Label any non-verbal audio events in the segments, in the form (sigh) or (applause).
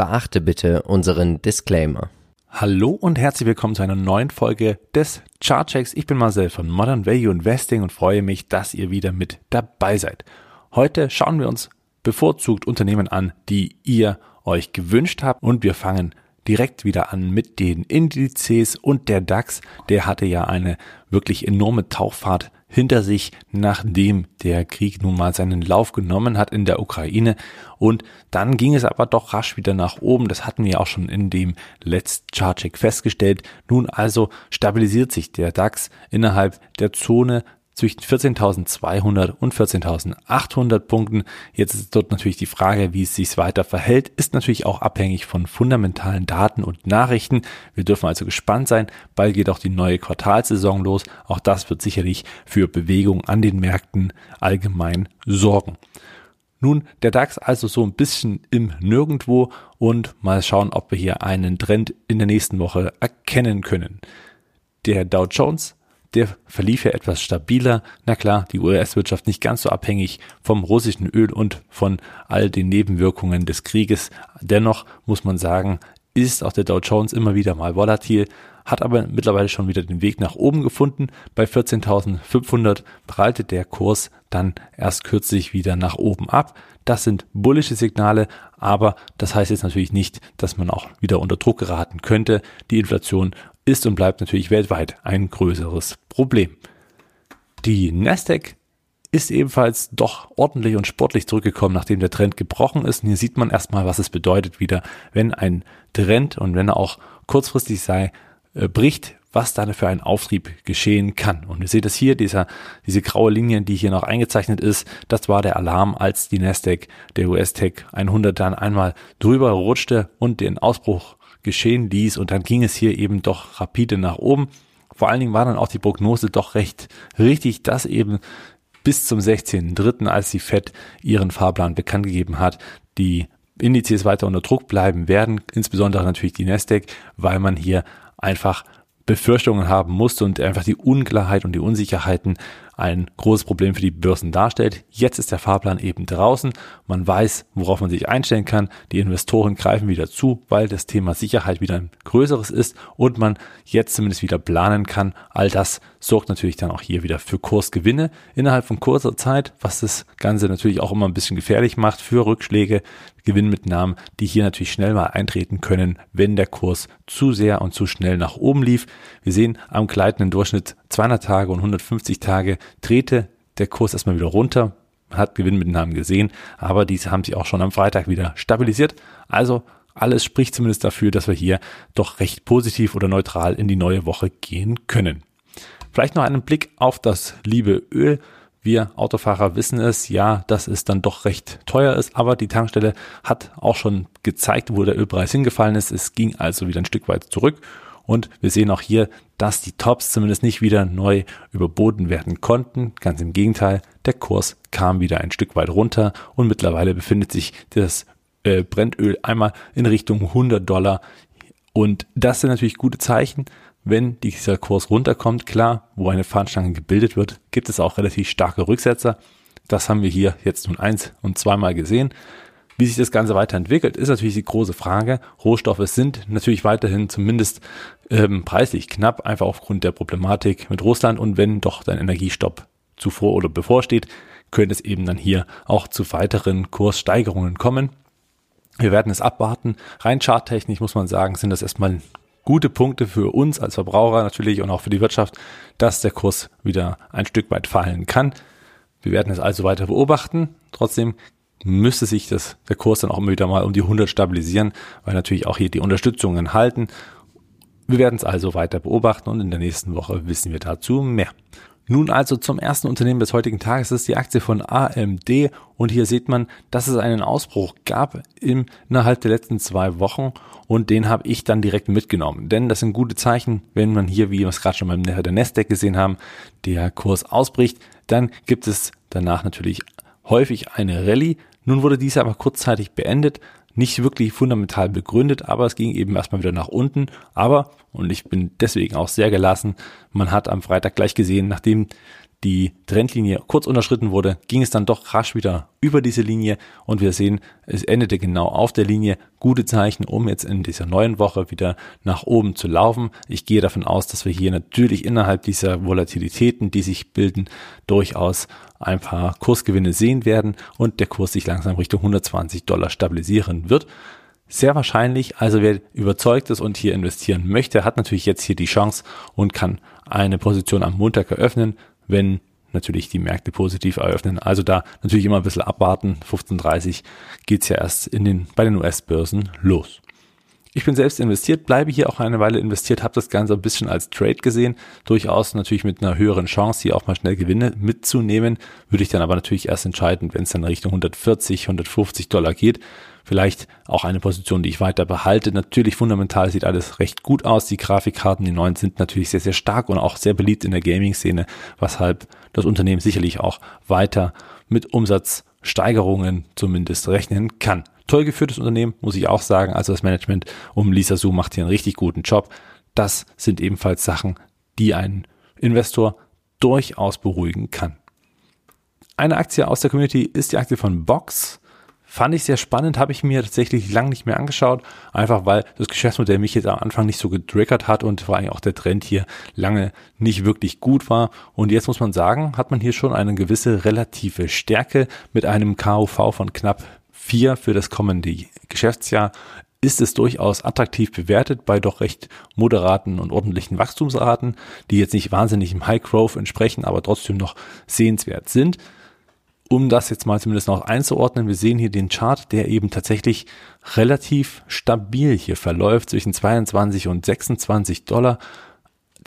Beachte bitte unseren Disclaimer. Hallo und herzlich willkommen zu einer neuen Folge des Chartchecks. Ich bin Marcel von Modern Value Investing und freue mich, dass ihr wieder mit dabei seid. Heute schauen wir uns bevorzugt Unternehmen an, die ihr euch gewünscht habt und wir fangen direkt wieder an mit den Indizes und der DAX, der hatte ja eine wirklich enorme Tauchfahrt hinter sich, nachdem der Krieg nun mal seinen Lauf genommen hat in der Ukraine. Und dann ging es aber doch rasch wieder nach oben. Das hatten wir auch schon in dem letzten Chartcheck festgestellt. Nun also stabilisiert sich der DAX innerhalb der Zone zwischen 14.200 und 14.800 Punkten. Jetzt ist dort natürlich die Frage, wie es sich weiter verhält, ist natürlich auch abhängig von fundamentalen Daten und Nachrichten. Wir dürfen also gespannt sein. Bald geht auch die neue Quartalsaison los. Auch das wird sicherlich für Bewegung an den Märkten allgemein sorgen. Nun, der DAX also so ein bisschen im Nirgendwo und mal schauen, ob wir hier einen Trend in der nächsten Woche erkennen können. Der Dow Jones der verlief ja etwas stabiler. Na klar, die US-Wirtschaft nicht ganz so abhängig vom russischen Öl und von all den Nebenwirkungen des Krieges. Dennoch muss man sagen, ist auch der Dow Jones immer wieder mal volatil, hat aber mittlerweile schon wieder den Weg nach oben gefunden. Bei 14.500 prallte der Kurs dann erst kürzlich wieder nach oben ab. Das sind bullische Signale, aber das heißt jetzt natürlich nicht, dass man auch wieder unter Druck geraten könnte. Die Inflation ist und bleibt natürlich weltweit ein größeres Problem. Die Nasdaq ist ebenfalls doch ordentlich und sportlich zurückgekommen, nachdem der Trend gebrochen ist. Und hier sieht man erstmal, was es bedeutet wieder, wenn ein Trend und wenn er auch kurzfristig sei, äh, bricht, was dann für ein Auftrieb geschehen kann. Und ihr seht es hier, dieser, diese graue Linie, die hier noch eingezeichnet ist, das war der Alarm, als die Nasdaq, der US-Tech 100 dann einmal drüber rutschte und den Ausbruch geschehen ließ und dann ging es hier eben doch rapide nach oben. Vor allen Dingen war dann auch die Prognose doch recht richtig, dass eben bis zum 16.3., als die Fed ihren Fahrplan bekannt gegeben hat, die Indizes weiter unter Druck bleiben werden, insbesondere natürlich die Nasdaq, weil man hier einfach Befürchtungen haben musste und einfach die Unklarheit und die Unsicherheiten ein großes Problem für die Börsen darstellt. Jetzt ist der Fahrplan eben draußen. Man weiß, worauf man sich einstellen kann. Die Investoren greifen wieder zu, weil das Thema Sicherheit wieder ein größeres ist und man jetzt zumindest wieder planen kann. All das sorgt natürlich dann auch hier wieder für Kursgewinne innerhalb von kurzer Zeit, was das Ganze natürlich auch immer ein bisschen gefährlich macht für Rückschläge, Gewinnmitnahmen, die hier natürlich schnell mal eintreten können, wenn der Kurs zu sehr und zu schnell nach oben lief. Wir sehen am gleitenden Durchschnitt 200 Tage und 150 Tage drehte der Kurs erstmal wieder runter. Man hat Gewinnmitnahmen gesehen, aber diese haben sich auch schon am Freitag wieder stabilisiert. Also alles spricht zumindest dafür, dass wir hier doch recht positiv oder neutral in die neue Woche gehen können. Vielleicht noch einen Blick auf das liebe Öl. Wir Autofahrer wissen es, ja, dass es dann doch recht teuer ist, aber die Tankstelle hat auch schon gezeigt, wo der Ölpreis hingefallen ist. Es ging also wieder ein Stück weit zurück und wir sehen auch hier, dass die Tops zumindest nicht wieder neu überboten werden konnten. Ganz im Gegenteil, der Kurs kam wieder ein Stück weit runter und mittlerweile befindet sich das äh, Brennöl einmal in Richtung 100 Dollar. Und das sind natürlich gute Zeichen. Wenn dieser Kurs runterkommt, klar, wo eine Fahnenstange gebildet wird, gibt es auch relativ starke Rücksetzer. Das haben wir hier jetzt nun eins und zweimal gesehen. Wie sich das Ganze weiterentwickelt, ist natürlich die große Frage. Rohstoffe sind natürlich weiterhin zumindest ähm, preislich knapp, einfach aufgrund der Problematik mit Russland. Und wenn doch dein Energiestopp zuvor oder bevorsteht, könnte es eben dann hier auch zu weiteren Kurssteigerungen kommen. Wir werden es abwarten. Rein charttechnisch muss man sagen, sind das erstmal gute Punkte für uns als Verbraucher natürlich und auch für die Wirtschaft, dass der Kurs wieder ein Stück weit fallen kann. Wir werden es also weiter beobachten. Trotzdem müsste sich das, der Kurs dann auch wieder mal um die 100 stabilisieren, weil natürlich auch hier die Unterstützungen halten. Wir werden es also weiter beobachten und in der nächsten Woche wissen wir dazu mehr. Nun also zum ersten Unternehmen des heutigen Tages, ist die Aktie von AMD und hier sieht man, dass es einen Ausbruch gab im, innerhalb der letzten zwei Wochen. Und den habe ich dann direkt mitgenommen, denn das sind gute Zeichen, wenn man hier, wie wir es gerade schon beim der Nasdaq gesehen haben, der Kurs ausbricht, dann gibt es danach natürlich häufig eine Rallye, nun wurde diese aber kurzzeitig beendet, nicht wirklich fundamental begründet, aber es ging eben erstmal wieder nach unten. Aber, und ich bin deswegen auch sehr gelassen, man hat am Freitag gleich gesehen, nachdem die Trendlinie kurz unterschritten wurde, ging es dann doch rasch wieder über diese Linie und wir sehen, es endete genau auf der Linie. Gute Zeichen, um jetzt in dieser neuen Woche wieder nach oben zu laufen. Ich gehe davon aus, dass wir hier natürlich innerhalb dieser Volatilitäten, die sich bilden, durchaus ein paar Kursgewinne sehen werden und der Kurs sich langsam Richtung 120 Dollar stabilisieren wird. Sehr wahrscheinlich, also wer überzeugt ist und hier investieren möchte, hat natürlich jetzt hier die Chance und kann eine Position am Montag eröffnen wenn natürlich die Märkte positiv eröffnen. Also da natürlich immer ein bisschen abwarten. 15.30 geht's ja erst in den, bei den US-Börsen los. Ich bin selbst investiert, bleibe hier auch eine Weile investiert, habe das Ganze ein bisschen als Trade gesehen, durchaus natürlich mit einer höheren Chance, hier auch mal schnell Gewinne mitzunehmen, würde ich dann aber natürlich erst entscheiden, wenn es dann Richtung 140, 150 Dollar geht. Vielleicht auch eine Position, die ich weiter behalte. Natürlich fundamental sieht alles recht gut aus. Die Grafikkarten, die neuen sind natürlich sehr, sehr stark und auch sehr beliebt in der Gaming-Szene, weshalb das Unternehmen sicherlich auch weiter mit Umsatzsteigerungen zumindest rechnen kann. Toll geführtes Unternehmen, muss ich auch sagen. Also das Management um Lisa Su macht hier einen richtig guten Job. Das sind ebenfalls Sachen, die einen Investor durchaus beruhigen kann. Eine Aktie aus der Community ist die Aktie von Box. Fand ich sehr spannend, habe ich mir tatsächlich lang nicht mehr angeschaut, einfach weil das Geschäftsmodell mich jetzt am Anfang nicht so getriggert hat und vor allem auch der Trend hier lange nicht wirklich gut war. Und jetzt muss man sagen, hat man hier schon eine gewisse relative Stärke mit einem KUV von knapp vier für das kommende Geschäftsjahr ist es durchaus attraktiv bewertet bei doch recht moderaten und ordentlichen Wachstumsraten, die jetzt nicht wahnsinnig im High Growth entsprechen, aber trotzdem noch sehenswert sind um das jetzt mal zumindest noch einzuordnen, wir sehen hier den Chart, der eben tatsächlich relativ stabil hier verläuft zwischen 22 und 26 Dollar.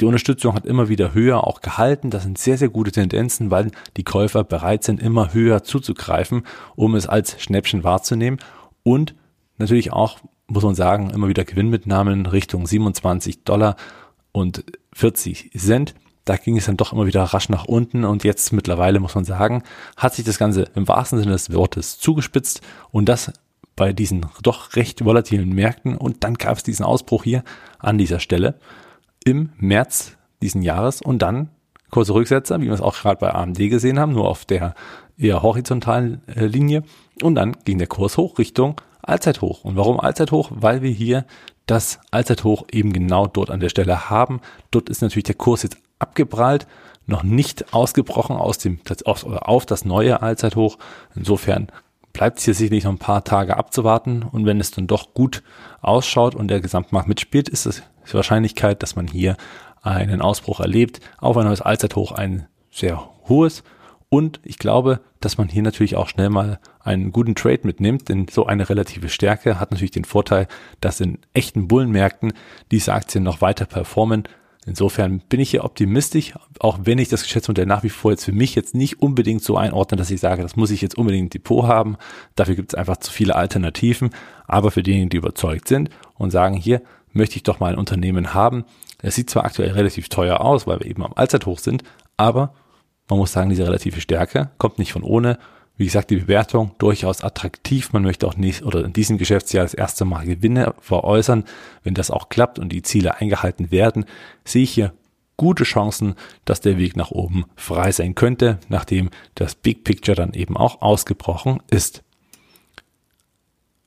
Die Unterstützung hat immer wieder höher auch gehalten. Das sind sehr, sehr gute Tendenzen, weil die Käufer bereit sind, immer höher zuzugreifen, um es als Schnäppchen wahrzunehmen. Und natürlich auch, muss man sagen, immer wieder Gewinnmitnahmen Richtung 27 Dollar und 40 Cent da ging es dann doch immer wieder rasch nach unten und jetzt mittlerweile muss man sagen, hat sich das Ganze im wahrsten Sinne des Wortes zugespitzt und das bei diesen doch recht volatilen Märkten und dann gab es diesen Ausbruch hier an dieser Stelle im März diesen Jahres und dann kurze Rücksetzer, wie wir es auch gerade bei AMD gesehen haben, nur auf der eher horizontalen äh, Linie und dann ging der Kurs hoch Richtung Allzeithoch. Und warum Allzeithoch? Weil wir hier das Allzeithoch eben genau dort an der Stelle haben. Dort ist natürlich der Kurs jetzt abgeprallt, noch nicht ausgebrochen aus dem, auf, auf das neue Allzeithoch. Insofern bleibt es hier sicherlich noch ein paar Tage abzuwarten. Und wenn es dann doch gut ausschaut und der Gesamtmarkt mitspielt, ist es die Wahrscheinlichkeit, dass man hier einen Ausbruch erlebt auf ein neues Allzeithoch ein sehr hohes. Und ich glaube, dass man hier natürlich auch schnell mal einen guten Trade mitnimmt, denn so eine relative Stärke hat natürlich den Vorteil, dass in echten Bullenmärkten diese Aktien noch weiter performen, Insofern bin ich hier optimistisch, auch wenn ich das Geschäftsmodell nach wie vor jetzt für mich jetzt nicht unbedingt so einordne, dass ich sage, das muss ich jetzt unbedingt im Depot haben. Dafür gibt es einfach zu viele Alternativen. Aber für diejenigen, die überzeugt sind und sagen, hier möchte ich doch mal ein Unternehmen haben. Es sieht zwar aktuell relativ teuer aus, weil wir eben am Allzeithoch sind, aber man muss sagen, diese relative Stärke kommt nicht von ohne wie gesagt, die Bewertung durchaus attraktiv. Man möchte auch nicht oder in diesem Geschäftsjahr das erste Mal Gewinne veräußern. Wenn das auch klappt und die Ziele eingehalten werden, sehe ich hier gute Chancen, dass der Weg nach oben frei sein könnte, nachdem das Big Picture dann eben auch ausgebrochen ist.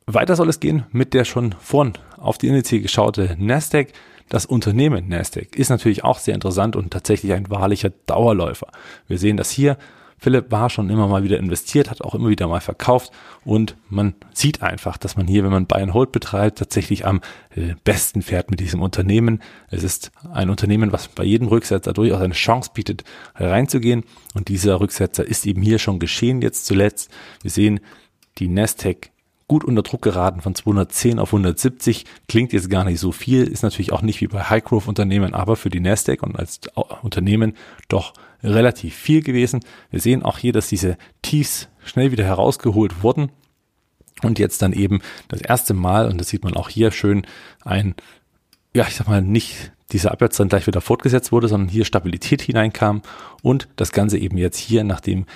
Weiter soll es gehen mit der schon vorn auf die Indice geschaute Nasdaq. Das Unternehmen Nasdaq ist natürlich auch sehr interessant und tatsächlich ein wahrlicher Dauerläufer. Wir sehen das hier Philipp war schon immer mal wieder investiert, hat auch immer wieder mal verkauft und man sieht einfach, dass man hier, wenn man Buy and Hold betreibt, tatsächlich am äh, besten fährt mit diesem Unternehmen. Es ist ein Unternehmen, was bei jedem Rücksetzer durchaus eine Chance bietet, reinzugehen und dieser Rücksetzer ist eben hier schon geschehen jetzt zuletzt. Wir sehen die Nasdaq gut unter Druck geraten von 210 auf 170. Klingt jetzt gar nicht so viel, ist natürlich auch nicht wie bei High Growth Unternehmen, aber für die Nasdaq und als Unternehmen doch relativ viel gewesen. Wir sehen auch hier, dass diese Tiefs schnell wieder herausgeholt wurden und jetzt dann eben das erste Mal, und das sieht man auch hier schön, ein, ja, ich sag mal, nicht dieser Abwärts dann gleich wieder fortgesetzt wurde, sondern hier Stabilität hineinkam und das Ganze eben jetzt hier, nachdem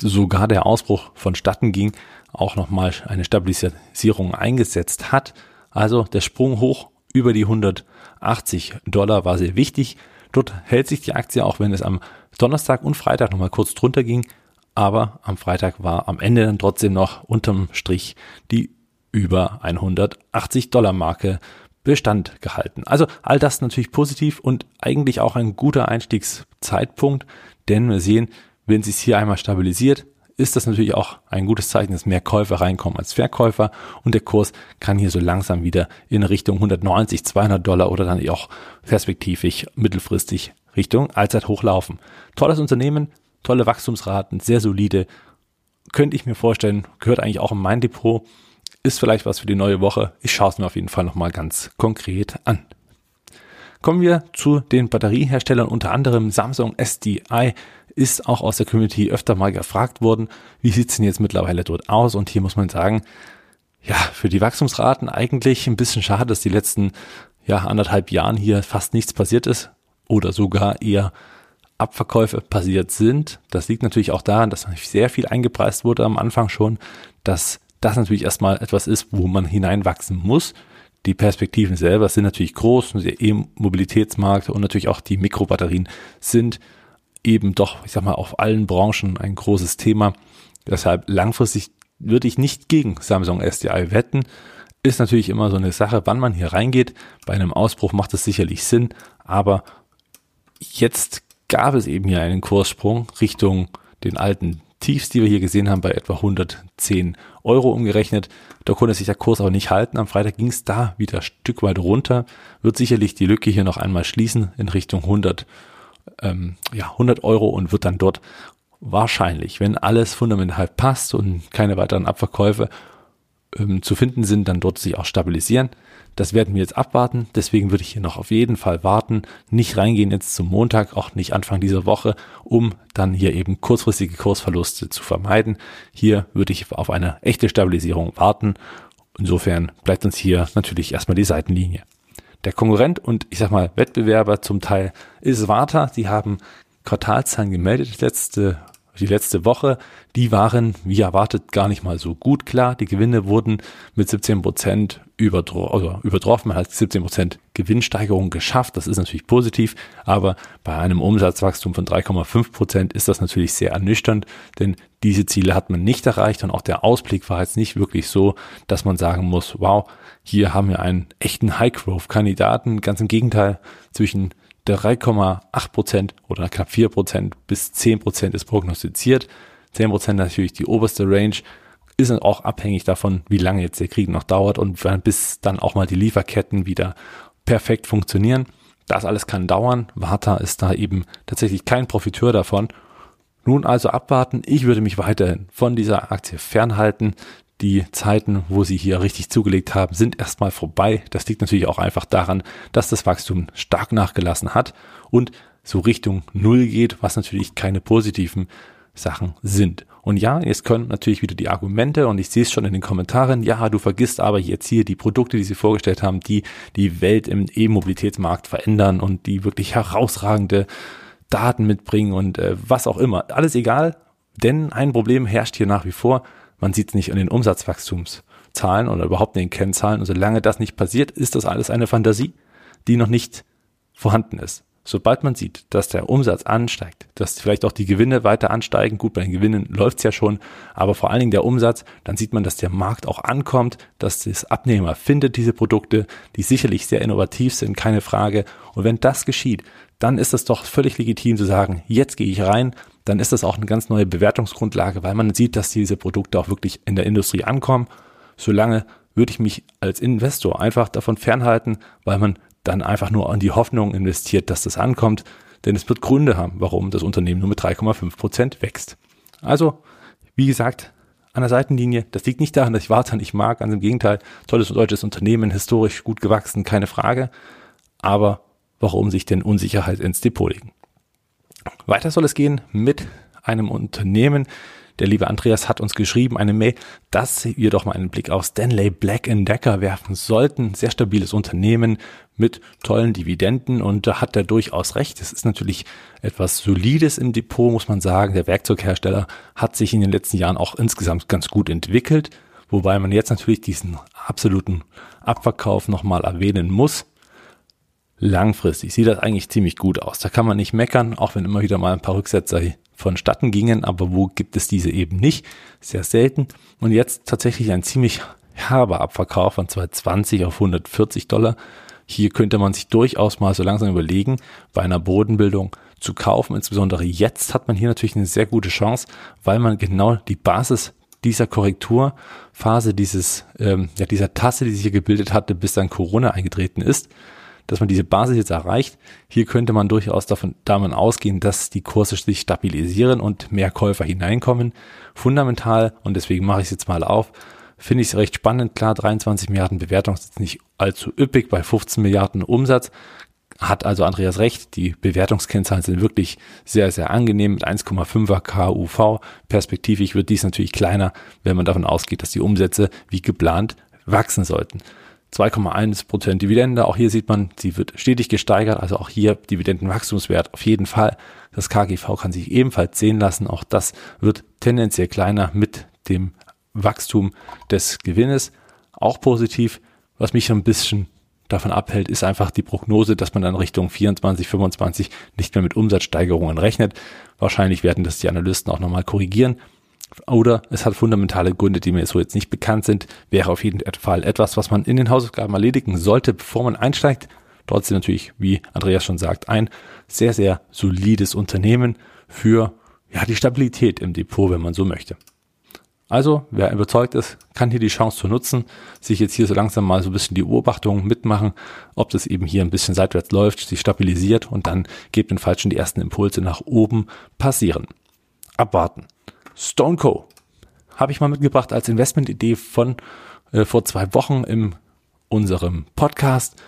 sogar der Ausbruch vonstatten ging, auch nochmal eine Stabilisierung eingesetzt hat. Also der Sprung hoch über die 180 Dollar war sehr wichtig. Dort hält sich die Aktie, auch wenn es am Donnerstag und Freitag nochmal kurz drunter ging, aber am Freitag war am Ende dann trotzdem noch unterm Strich die über 180 Dollar Marke Bestand gehalten. Also all das natürlich positiv und eigentlich auch ein guter Einstiegszeitpunkt, denn wir sehen, wenn sich hier einmal stabilisiert, ist das natürlich auch ein gutes Zeichen, dass mehr Käufer reinkommen als Verkäufer und der Kurs kann hier so langsam wieder in Richtung 190, 200 Dollar oder dann auch perspektivisch mittelfristig Richtung Allzeit hochlaufen. Tolles Unternehmen, tolle Wachstumsraten, sehr solide. Könnte ich mir vorstellen, gehört eigentlich auch in mein Depot ist vielleicht was für die neue Woche. Ich schaue es mir auf jeden Fall nochmal ganz konkret an. Kommen wir zu den Batterieherstellern, unter anderem Samsung SDI ist auch aus der Community öfter mal gefragt worden, wie sieht's denn jetzt mittlerweile dort aus? Und hier muss man sagen, ja, für die Wachstumsraten eigentlich ein bisschen schade, dass die letzten ja, anderthalb Jahren hier fast nichts passiert ist oder sogar eher Abverkäufe passiert sind. Das liegt natürlich auch daran, dass sehr viel eingepreist wurde am Anfang schon, dass das natürlich erstmal etwas ist, wo man hineinwachsen muss. Die Perspektiven selber sind natürlich groß, der E-Mobilitätsmarkt und natürlich auch die Mikrobatterien sind eben doch, ich sag mal, auf allen Branchen ein großes Thema. Deshalb langfristig würde ich nicht gegen Samsung SDI wetten. Ist natürlich immer so eine Sache, wann man hier reingeht. Bei einem Ausbruch macht es sicherlich Sinn, aber jetzt gab es eben hier einen Kurssprung Richtung den alten Tiefs, die wir hier gesehen haben, bei etwa 110 Euro umgerechnet. Da konnte sich der Kurs aber nicht halten. Am Freitag ging es da wieder ein Stück weit runter. Wird sicherlich die Lücke hier noch einmal schließen in Richtung 100, ähm, ja, 100 Euro und wird dann dort wahrscheinlich, wenn alles fundamental passt und keine weiteren Abverkäufe ähm, zu finden sind, dann dort sich auch stabilisieren. Das werden wir jetzt abwarten. Deswegen würde ich hier noch auf jeden Fall warten, nicht reingehen jetzt zum Montag, auch nicht Anfang dieser Woche, um dann hier eben kurzfristige Kursverluste zu vermeiden. Hier würde ich auf eine echte Stabilisierung warten. Insofern bleibt uns hier natürlich erstmal die Seitenlinie. Der Konkurrent und ich sag mal Wettbewerber zum Teil ist Warta. Sie haben Quartalzahlen gemeldet letzte die letzte Woche, die waren, wie erwartet, gar nicht mal so gut. Klar, die Gewinne wurden mit 17 Prozent also übertroffen. Man hat 17 Prozent Gewinnsteigerung geschafft. Das ist natürlich positiv. Aber bei einem Umsatzwachstum von 3,5 Prozent ist das natürlich sehr ernüchternd, denn diese Ziele hat man nicht erreicht und auch der Ausblick war jetzt nicht wirklich so, dass man sagen muss, wow, hier haben wir einen echten High-Growth-Kandidaten. Ganz im Gegenteil, zwischen 3,8 Prozent oder knapp 4 Prozent bis 10 Prozent ist prognostiziert. 10 Prozent natürlich die oberste Range. Ist auch abhängig davon, wie lange jetzt der Krieg noch dauert und bis dann auch mal die Lieferketten wieder perfekt funktionieren. Das alles kann dauern. Warta ist da eben tatsächlich kein Profiteur davon. Nun also abwarten. Ich würde mich weiterhin von dieser Aktie fernhalten. Die Zeiten, wo sie hier richtig zugelegt haben, sind erstmal vorbei. Das liegt natürlich auch einfach daran, dass das Wachstum stark nachgelassen hat und so Richtung Null geht, was natürlich keine positiven Sachen sind. Und ja, jetzt können natürlich wieder die Argumente, und ich sehe es schon in den Kommentaren, ja, du vergisst aber jetzt hier die Produkte, die sie vorgestellt haben, die die Welt im E-Mobilitätsmarkt verändern und die wirklich herausragende Daten mitbringen und äh, was auch immer. Alles egal, denn ein Problem herrscht hier nach wie vor. Man sieht es nicht an den Umsatzwachstumszahlen oder überhaupt in den Kennzahlen. Und solange das nicht passiert, ist das alles eine Fantasie, die noch nicht vorhanden ist. Sobald man sieht, dass der Umsatz ansteigt, dass vielleicht auch die Gewinne weiter ansteigen, gut, bei den Gewinnen läuft's ja schon, aber vor allen Dingen der Umsatz, dann sieht man, dass der Markt auch ankommt, dass das Abnehmer findet diese Produkte, die sicherlich sehr innovativ sind, keine Frage. Und wenn das geschieht, dann ist es doch völlig legitim zu sagen, jetzt gehe ich rein, dann ist das auch eine ganz neue Bewertungsgrundlage, weil man sieht, dass diese Produkte auch wirklich in der Industrie ankommen. Solange würde ich mich als Investor einfach davon fernhalten, weil man dann einfach nur an die Hoffnung investiert, dass das ankommt, denn es wird Gründe haben, warum das Unternehmen nur mit 3,5 Prozent wächst. Also, wie gesagt, an der Seitenlinie, das liegt nicht daran, dass ich Wartan nicht mag, ganz im Gegenteil, tolles deutsches Unternehmen, historisch gut gewachsen, keine Frage, aber warum sich denn Unsicherheit ins Depot legen? Weiter soll es gehen mit einem Unternehmen. Der liebe Andreas hat uns geschrieben, eine Mail, dass wir doch mal einen Blick auf Stanley Black Decker werfen sollten. Sehr stabiles Unternehmen mit tollen Dividenden und da hat er durchaus recht. Es ist natürlich etwas Solides im Depot, muss man sagen. Der Werkzeughersteller hat sich in den letzten Jahren auch insgesamt ganz gut entwickelt, wobei man jetzt natürlich diesen absoluten Abverkauf nochmal erwähnen muss. Langfristig sieht das eigentlich ziemlich gut aus. Da kann man nicht meckern, auch wenn immer wieder mal ein paar Rücksetzer vonstatten gingen, aber wo gibt es diese eben nicht? Sehr selten. Und jetzt tatsächlich ein ziemlich herber Abverkauf von 220 auf 140 Dollar. Hier könnte man sich durchaus mal so langsam überlegen, bei einer Bodenbildung zu kaufen. Insbesondere jetzt hat man hier natürlich eine sehr gute Chance, weil man genau die Basis dieser Korrekturphase, dieses, ähm, ja, dieser Tasse, die sich hier gebildet hatte, bis dann Corona eingetreten ist, dass man diese Basis jetzt erreicht. Hier könnte man durchaus davon, davon ausgehen, dass die Kurse sich stabilisieren und mehr Käufer hineinkommen. Fundamental, und deswegen mache ich es jetzt mal auf, finde ich es recht spannend. Klar, 23 Milliarden Bewertung ist jetzt nicht allzu üppig bei 15 Milliarden Umsatz. Hat also Andreas recht, die Bewertungskennzahlen sind wirklich sehr, sehr angenehm mit 1,5er KUV. Perspektivisch wird dies natürlich kleiner, wenn man davon ausgeht, dass die Umsätze wie geplant wachsen sollten. 2,1 Prozent Dividende. Auch hier sieht man, sie wird stetig gesteigert. Also auch hier Dividendenwachstumswert auf jeden Fall. Das KGV kann sich ebenfalls sehen lassen. Auch das wird tendenziell kleiner mit dem Wachstum des Gewinnes. Auch positiv. Was mich ein bisschen davon abhält, ist einfach die Prognose, dass man dann Richtung 24, 25 nicht mehr mit Umsatzsteigerungen rechnet. Wahrscheinlich werden das die Analysten auch nochmal korrigieren. Oder es hat fundamentale Gründe, die mir so jetzt nicht bekannt sind, wäre auf jeden Fall etwas, was man in den Hausaufgaben erledigen sollte, bevor man einsteigt. Trotzdem natürlich, wie Andreas schon sagt, ein sehr, sehr solides Unternehmen für ja, die Stabilität im Depot, wenn man so möchte. Also, wer überzeugt ist, kann hier die Chance zu nutzen, sich jetzt hier so langsam mal so ein bisschen die Beobachtungen mitmachen, ob das eben hier ein bisschen seitwärts läuft, sich stabilisiert und dann gegebenenfalls schon die ersten Impulse nach oben passieren. Abwarten. Stone Co. habe ich mal mitgebracht als Investmentidee von äh, vor zwei Wochen in unserem Podcast.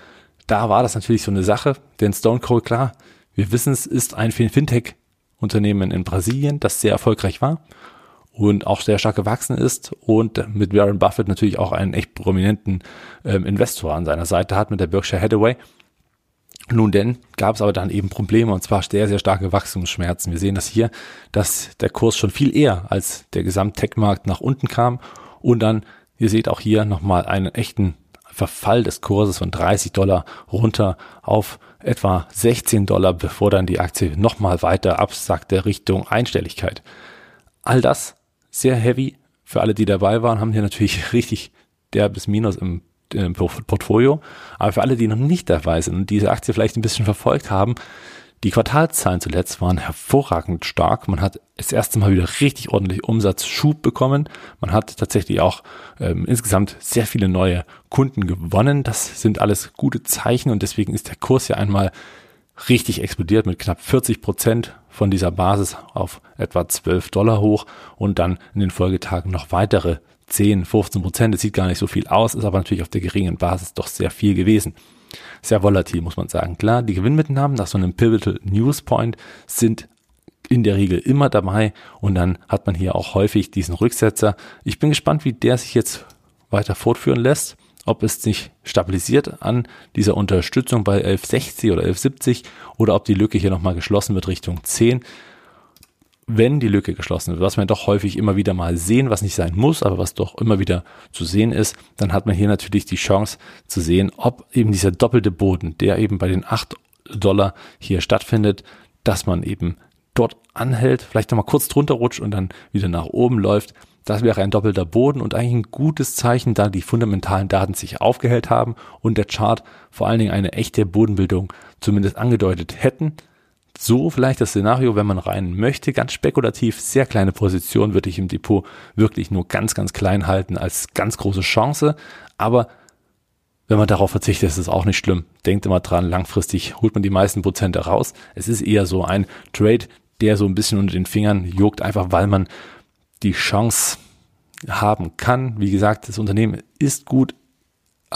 Da war das natürlich so eine Sache, denn Stone Co. klar, wir wissen es, ist ein Fintech-Unternehmen in Brasilien, das sehr erfolgreich war und auch sehr stark gewachsen ist und mit Warren Buffett natürlich auch einen echt prominenten ähm, Investor an seiner Seite hat mit der Berkshire Hathaway. Nun denn gab es aber dann eben Probleme und zwar sehr, sehr starke Wachstumsschmerzen. Wir sehen das hier, dass der Kurs schon viel eher als der Gesamt-Tech-Markt nach unten kam und dann, ihr seht auch hier nochmal einen echten Verfall des Kurses von 30 Dollar runter auf etwa 16 Dollar, bevor dann die Aktie nochmal weiter absackte Richtung Einstelligkeit. All das sehr heavy für alle, die dabei waren, haben hier natürlich (laughs) richtig derbes Minus im äh, Portfolio. Aber für alle, die noch nicht dabei sind und diese Aktie vielleicht ein bisschen verfolgt haben, die Quartalzahlen zuletzt waren hervorragend stark. Man hat das erste Mal wieder richtig ordentlich Umsatzschub bekommen. Man hat tatsächlich auch ähm, insgesamt sehr viele neue Kunden gewonnen. Das sind alles gute Zeichen und deswegen ist der Kurs ja einmal richtig explodiert mit knapp 40 Prozent von dieser Basis auf etwa 12 Dollar hoch und dann in den Folgetagen noch weitere 10, 15 Prozent. Es sieht gar nicht so viel aus, ist aber natürlich auf der geringen Basis doch sehr viel gewesen. Sehr volatil, muss man sagen. Klar, die Gewinnmitnahmen nach so einem Pivotal News Point sind in der Regel immer dabei und dann hat man hier auch häufig diesen Rücksetzer. Ich bin gespannt, wie der sich jetzt weiter fortführen lässt, ob es sich stabilisiert an dieser Unterstützung bei 1160 oder 1170 oder ob die Lücke hier nochmal geschlossen wird Richtung 10 wenn die Lücke geschlossen wird, was wir doch häufig immer wieder mal sehen, was nicht sein muss, aber was doch immer wieder zu sehen ist, dann hat man hier natürlich die Chance zu sehen, ob eben dieser doppelte Boden, der eben bei den 8 Dollar hier stattfindet, dass man eben dort anhält, vielleicht nochmal kurz drunter rutscht und dann wieder nach oben läuft. Das wäre ein doppelter Boden und eigentlich ein gutes Zeichen, da die fundamentalen Daten sich aufgehellt haben und der Chart vor allen Dingen eine echte Bodenbildung zumindest angedeutet hätten so vielleicht das Szenario, wenn man rein möchte, ganz spekulativ, sehr kleine Position würde ich im Depot wirklich nur ganz, ganz klein halten als ganz große Chance. Aber wenn man darauf verzichtet, ist es auch nicht schlimm. Denkt immer dran, langfristig holt man die meisten Prozente raus. Es ist eher so ein Trade, der so ein bisschen unter den Fingern juckt, einfach weil man die Chance haben kann. Wie gesagt, das Unternehmen ist gut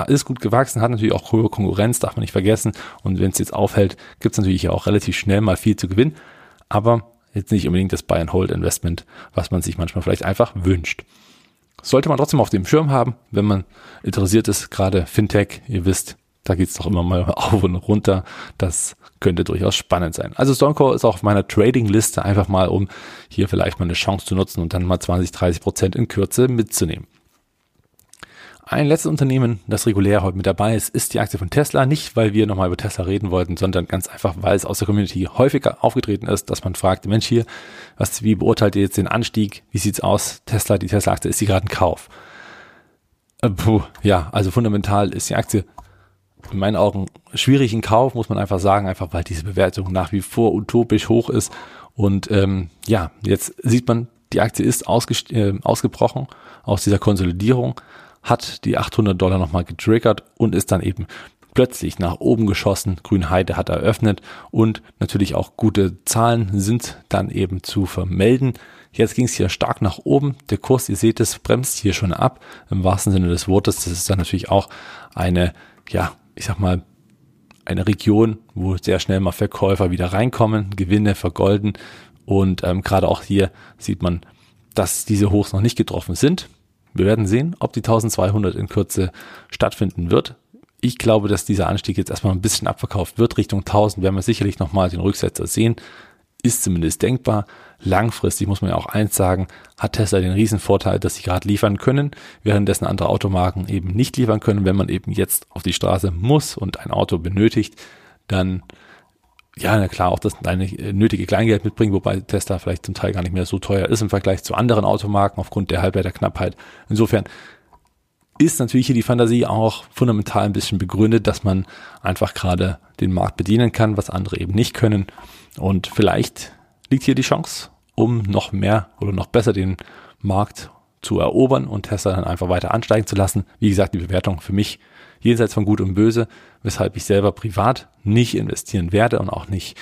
ist gut gewachsen, hat natürlich auch hohe Konkurrenz, darf man nicht vergessen. Und wenn es jetzt aufhält, gibt es natürlich auch relativ schnell mal viel zu gewinnen. Aber jetzt nicht unbedingt das Buy-and-Hold-Investment, was man sich manchmal vielleicht einfach wünscht. Sollte man trotzdem auf dem Schirm haben, wenn man interessiert ist, gerade Fintech, ihr wisst, da geht's doch immer mal (laughs) auf und runter. Das könnte durchaus spannend sein. Also Stonecore ist auch auf meiner Trading-Liste einfach mal, um hier vielleicht mal eine Chance zu nutzen und dann mal 20, 30 Prozent in Kürze mitzunehmen. Ein letztes Unternehmen, das regulär heute mit dabei ist, ist die Aktie von Tesla. Nicht, weil wir nochmal über Tesla reden wollten, sondern ganz einfach, weil es aus der Community häufiger aufgetreten ist, dass man fragt, Mensch hier, was, wie beurteilt ihr jetzt den Anstieg? Wie sieht's aus? Tesla, die Tesla-Aktie, ist sie gerade ein Kauf? Äh, puh, ja, also fundamental ist die Aktie in meinen Augen schwierig in Kauf, muss man einfach sagen, einfach weil diese Bewertung nach wie vor utopisch hoch ist. Und ähm, ja, jetzt sieht man, die Aktie ist äh, ausgebrochen aus dieser Konsolidierung hat die 800 Dollar nochmal getriggert und ist dann eben plötzlich nach oben geschossen. Grünheide hat eröffnet und natürlich auch gute Zahlen sind dann eben zu vermelden. Jetzt ging es hier stark nach oben. Der Kurs, ihr seht es, bremst hier schon ab. Im wahrsten Sinne des Wortes. Das ist dann natürlich auch eine, ja, ich sag mal, eine Region, wo sehr schnell mal Verkäufer wieder reinkommen, Gewinne vergolden. Und ähm, gerade auch hier sieht man, dass diese Hochs noch nicht getroffen sind. Wir werden sehen, ob die 1200 in Kürze stattfinden wird. Ich glaube, dass dieser Anstieg jetzt erstmal ein bisschen abverkauft wird. Richtung 1000 werden wir sicherlich nochmal den Rücksetzer sehen. Ist zumindest denkbar. Langfristig muss man ja auch eins sagen, hat Tesla den riesen Vorteil, dass sie gerade liefern können, währenddessen andere Automarken eben nicht liefern können. Wenn man eben jetzt auf die Straße muss und ein Auto benötigt, dann ja, na klar, auch das eine nötige Kleingeld mitbringen, wobei Tesla vielleicht zum Teil gar nicht mehr so teuer ist im Vergleich zu anderen Automarken aufgrund der Halbleiterknappheit. Insofern ist natürlich hier die Fantasie auch fundamental ein bisschen begründet, dass man einfach gerade den Markt bedienen kann, was andere eben nicht können. Und vielleicht liegt hier die Chance, um noch mehr oder noch besser den Markt zu erobern und Tesla dann einfach weiter ansteigen zu lassen. Wie gesagt, die Bewertung für mich jenseits von Gut und Böse, weshalb ich selber privat nicht investieren werde und auch nicht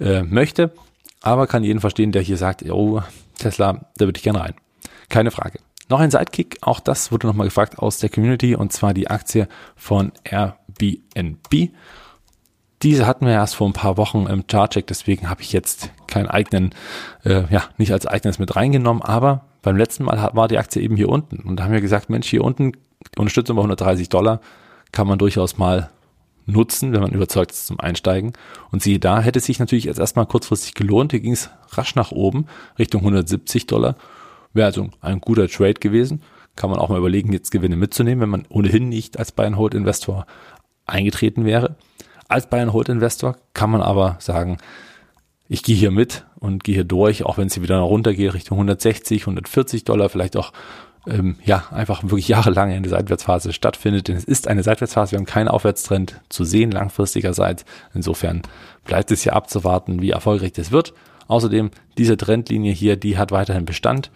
äh, möchte. Aber kann jeden verstehen, der hier sagt, oh, Tesla, da würde ich gerne rein. Keine Frage. Noch ein Sidekick, auch das wurde nochmal gefragt aus der Community, und zwar die Aktie von Airbnb. Diese hatten wir erst vor ein paar Wochen im Chartcheck, deswegen habe ich jetzt keinen eigenen, äh, ja, nicht als eigenes mit reingenommen, aber beim letzten Mal war die Aktie eben hier unten und da haben wir gesagt, Mensch, hier unten Unterstützung bei 130 Dollar, kann man durchaus mal nutzen, wenn man überzeugt ist zum Einsteigen. Und siehe da, hätte es sich natürlich jetzt erstmal kurzfristig gelohnt. Hier ging es rasch nach oben, Richtung 170 Dollar. Wäre also ein guter Trade gewesen. Kann man auch mal überlegen, jetzt Gewinne mitzunehmen, wenn man ohnehin nicht als Buy-and-Hold-Investor eingetreten wäre. Als Buy-and-Hold-Investor kann man aber sagen, ich gehe hier mit und gehe hier durch, auch wenn es wieder runtergeht, Richtung 160, 140 Dollar, vielleicht auch ähm, ja, einfach wirklich jahrelang eine Seitwärtsphase stattfindet. Denn es ist eine Seitwärtsphase, wir haben keinen Aufwärtstrend zu sehen langfristigerseits. Insofern bleibt es hier abzuwarten, wie erfolgreich das wird. Außerdem, diese Trendlinie hier, die hat weiterhin Bestand,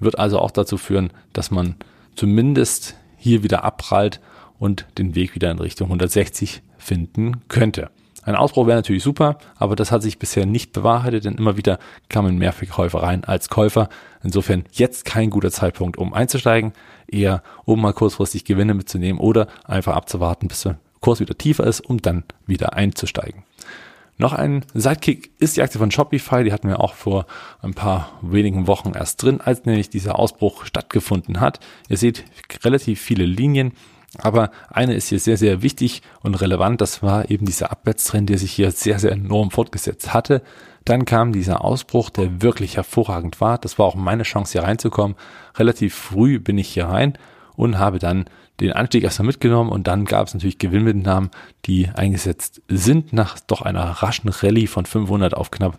wird also auch dazu führen, dass man zumindest hier wieder abprallt und den Weg wieder in Richtung 160 finden könnte. Ein Ausbruch wäre natürlich super, aber das hat sich bisher nicht bewahrheitet, denn immer wieder kamen mehr Verkäufer rein als Käufer. Insofern jetzt kein guter Zeitpunkt, um einzusteigen, eher um mal kurzfristig Gewinne mitzunehmen oder einfach abzuwarten, bis der Kurs wieder tiefer ist, um dann wieder einzusteigen. Noch ein Sidekick ist die Aktie von Shopify, die hatten wir auch vor ein paar wenigen Wochen erst drin, als nämlich dieser Ausbruch stattgefunden hat. Ihr seht relativ viele Linien, aber eine ist hier sehr, sehr wichtig und relevant. Das war eben dieser Abwärtstrend, der sich hier sehr, sehr enorm fortgesetzt hatte. Dann kam dieser Ausbruch, der wirklich hervorragend war. Das war auch meine Chance, hier reinzukommen. Relativ früh bin ich hier rein und habe dann den Anstieg erstmal mitgenommen und dann gab es natürlich Gewinnmitnahmen, die eingesetzt sind nach doch einer raschen Rallye von 500 auf knapp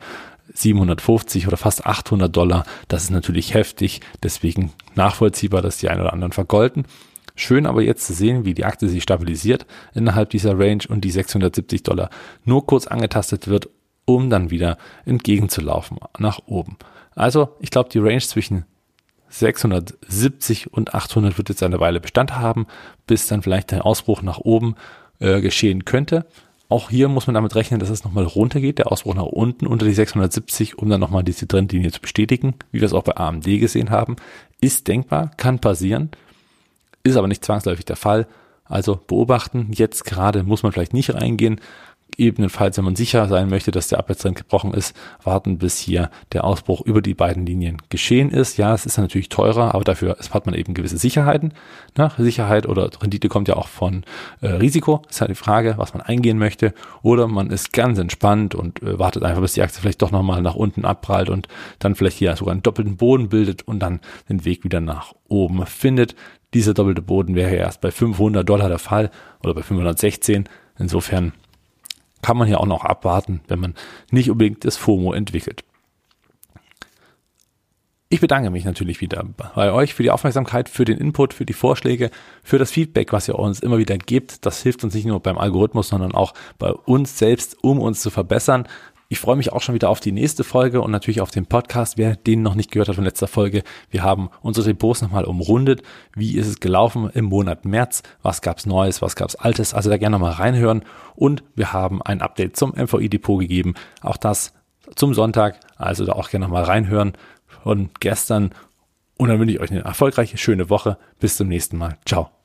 750 oder fast 800 Dollar. Das ist natürlich heftig, deswegen nachvollziehbar, dass die einen oder anderen vergolden. Schön aber jetzt zu sehen, wie die Aktie sich stabilisiert innerhalb dieser Range und die 670 Dollar nur kurz angetastet wird, um dann wieder entgegenzulaufen nach oben. Also ich glaube, die Range zwischen 670 und 800 wird jetzt eine Weile Bestand haben, bis dann vielleicht der Ausbruch nach oben äh, geschehen könnte. Auch hier muss man damit rechnen, dass es nochmal runtergeht, der Ausbruch nach unten unter die 670, um dann nochmal diese Trendlinie zu bestätigen, wie wir es auch bei AMD gesehen haben. Ist denkbar, kann passieren ist aber nicht zwangsläufig der Fall. Also beobachten, jetzt gerade muss man vielleicht nicht reingehen. Ebenfalls, wenn man sicher sein möchte, dass der Abwärtstrend gebrochen ist, warten, bis hier der Ausbruch über die beiden Linien geschehen ist. Ja, es ist natürlich teurer, aber dafür hat man eben gewisse Sicherheiten. Ne? Sicherheit oder Rendite kommt ja auch von äh, Risiko. Ist halt die Frage, was man eingehen möchte. Oder man ist ganz entspannt und äh, wartet einfach, bis die Aktie vielleicht doch nochmal nach unten abprallt und dann vielleicht hier sogar einen doppelten Boden bildet und dann den Weg wieder nach oben findet. Dieser doppelte Boden wäre ja erst bei 500 Dollar der Fall oder bei 516. Insofern kann man hier auch noch abwarten, wenn man nicht unbedingt das FOMO entwickelt. Ich bedanke mich natürlich wieder bei euch für die Aufmerksamkeit, für den Input, für die Vorschläge, für das Feedback, was ihr uns immer wieder gebt. Das hilft uns nicht nur beim Algorithmus, sondern auch bei uns selbst, um uns zu verbessern. Ich freue mich auch schon wieder auf die nächste Folge und natürlich auf den Podcast. Wer den noch nicht gehört hat von letzter Folge, wir haben unsere Depots nochmal umrundet. Wie ist es gelaufen im Monat März? Was gab's Neues? Was gab's Altes? Also da gerne nochmal reinhören. Und wir haben ein Update zum MVI-Depot gegeben. Auch das zum Sonntag. Also da auch gerne nochmal reinhören von gestern. Und dann wünsche ich euch eine erfolgreiche, schöne Woche. Bis zum nächsten Mal. Ciao.